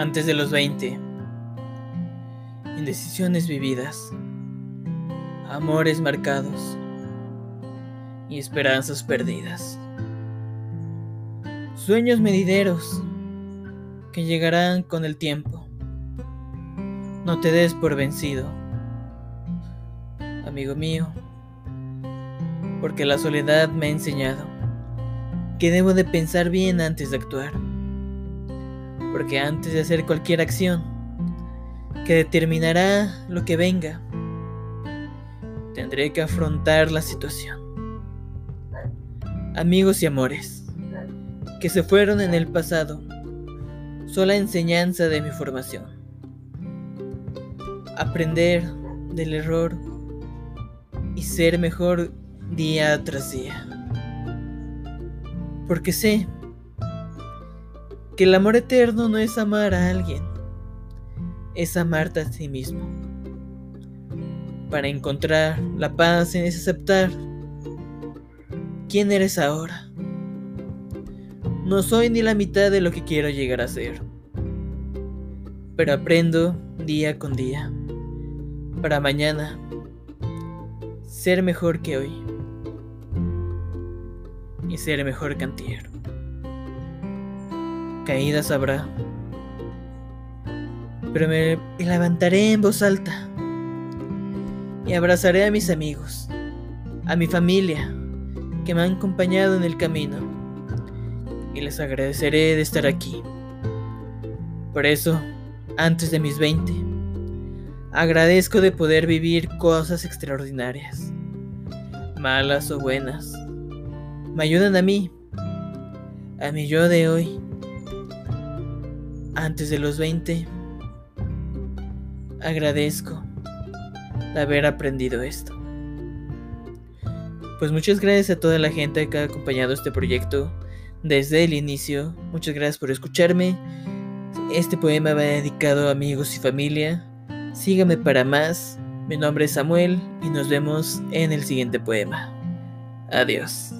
Antes de los 20. Indecisiones vividas. Amores marcados. Y esperanzas perdidas. Sueños medideros que llegarán con el tiempo. No te des por vencido, amigo mío, porque la soledad me ha enseñado que debo de pensar bien antes de actuar porque antes de hacer cualquier acción que determinará lo que venga, tendré que afrontar la situación. Amigos y amores, que se fueron en el pasado, sola enseñanza de mi formación. Aprender del error y ser mejor día tras día. Porque sé que el amor eterno no es amar a alguien, es amarte a sí mismo. Para encontrar la paz es aceptar quién eres ahora. No soy ni la mitad de lo que quiero llegar a ser, pero aprendo día con día para mañana ser mejor que hoy y ser mejor cantiero caídas habrá. Pero me levantaré en voz alta y abrazaré a mis amigos, a mi familia que me han acompañado en el camino y les agradeceré de estar aquí. Por eso, antes de mis 20, agradezco de poder vivir cosas extraordinarias, malas o buenas. Me ayudan a mí, a mi yo de hoy antes de los 20. Agradezco de haber aprendido esto. Pues muchas gracias a toda la gente que ha acompañado este proyecto desde el inicio. Muchas gracias por escucharme. Este poema va dedicado a amigos y familia. Sígame para más. Mi nombre es Samuel y nos vemos en el siguiente poema. Adiós.